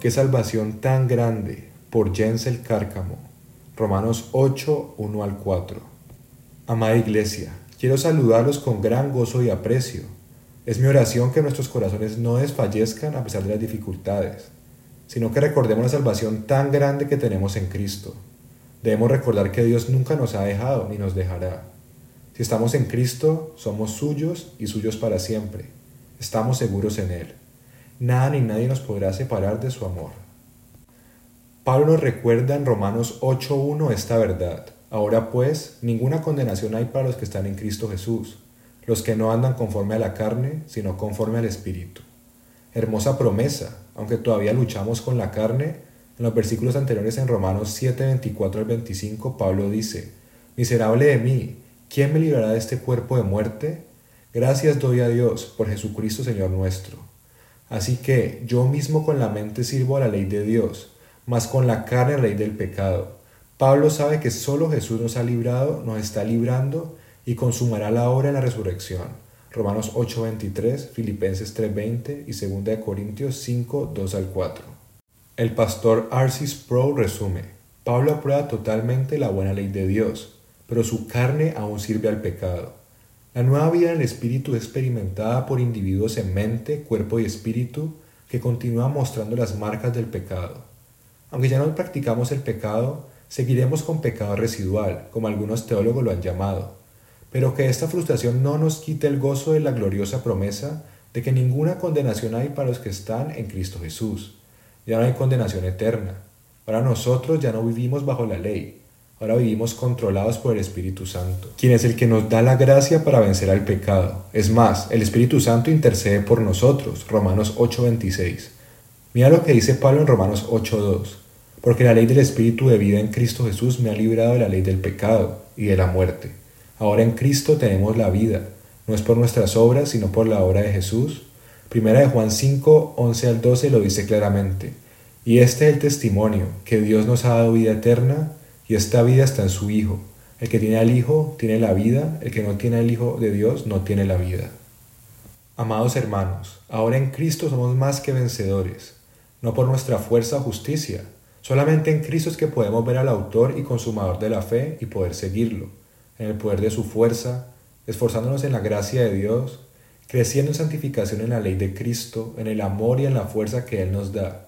qué salvación tan grande, por Jensel Cárcamo. Romanos 8, 1 al 4. Amada Iglesia, quiero saludarlos con gran gozo y aprecio. Es mi oración que nuestros corazones no desfallezcan a pesar de las dificultades, sino que recordemos la salvación tan grande que tenemos en Cristo. Debemos recordar que Dios nunca nos ha dejado ni nos dejará. Si estamos en Cristo, somos suyos y suyos para siempre. Estamos seguros en Él. Nada ni nadie nos podrá separar de su amor. Pablo nos recuerda en Romanos 8.1 esta verdad. Ahora pues, ninguna condenación hay para los que están en Cristo Jesús, los que no andan conforme a la carne, sino conforme al Espíritu. Hermosa promesa, aunque todavía luchamos con la carne, en los versículos anteriores en Romanos 7, 24 al 25, Pablo dice, Miserable de mí, ¿quién me librará de este cuerpo de muerte? Gracias doy a Dios por Jesucristo Señor nuestro. Así que yo mismo con la mente sirvo a la ley de Dios, mas con la carne a la ley del pecado. Pablo sabe que solo Jesús nos ha librado, nos está librando y consumará la obra en la resurrección. Romanos 8:23, Filipenses 3:20 y 2 Corintios 5, 2 al 4. El pastor Arcis Pro resume, Pablo aprueba totalmente la buena ley de Dios, pero su carne aún sirve al pecado. La nueva vida en el espíritu es experimentada por individuos en mente, cuerpo y espíritu que continúan mostrando las marcas del pecado. Aunque ya no practicamos el pecado, seguiremos con pecado residual, como algunos teólogos lo han llamado, pero que esta frustración no nos quite el gozo de la gloriosa promesa de que ninguna condenación hay para los que están en Cristo Jesús. Ya no hay condenación eterna. Ahora nosotros ya no vivimos bajo la ley, ahora vivimos controlados por el Espíritu Santo, quien es el que nos da la gracia para vencer al pecado. Es más, el Espíritu Santo intercede por nosotros, Romanos 8:26. Mira lo que dice Pablo en Romanos 8:2 porque la ley del Espíritu de vida en Cristo Jesús me ha librado de la ley del pecado y de la muerte. Ahora en Cristo tenemos la vida, no es por nuestras obras, sino por la obra de Jesús. Primera de Juan 5, 11 al 12 lo dice claramente. Y este es el testimonio, que Dios nos ha dado vida eterna, y esta vida está en su Hijo. El que tiene al Hijo tiene la vida, el que no tiene al Hijo de Dios no tiene la vida. Amados hermanos, ahora en Cristo somos más que vencedores, no por nuestra fuerza o justicia, Solamente en Cristo es que podemos ver al autor y consumador de la fe y poder seguirlo, en el poder de su fuerza, esforzándonos en la gracia de Dios, creciendo en santificación en la ley de Cristo, en el amor y en la fuerza que Él nos da.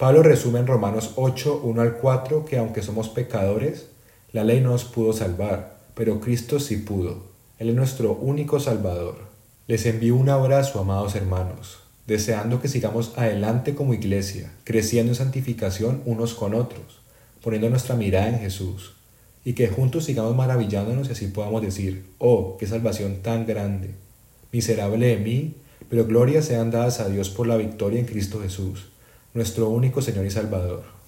Pablo resume en Romanos 8, 1 al 4 que aunque somos pecadores, la ley no nos pudo salvar, pero Cristo sí pudo. Él es nuestro único Salvador. Les envío un abrazo, amados hermanos deseando que sigamos adelante como iglesia, creciendo en santificación unos con otros, poniendo nuestra mirada en Jesús, y que juntos sigamos maravillándonos y así podamos decir, oh, qué salvación tan grande, miserable de mí, pero glorias sean dadas a Dios por la victoria en Cristo Jesús, nuestro único Señor y Salvador.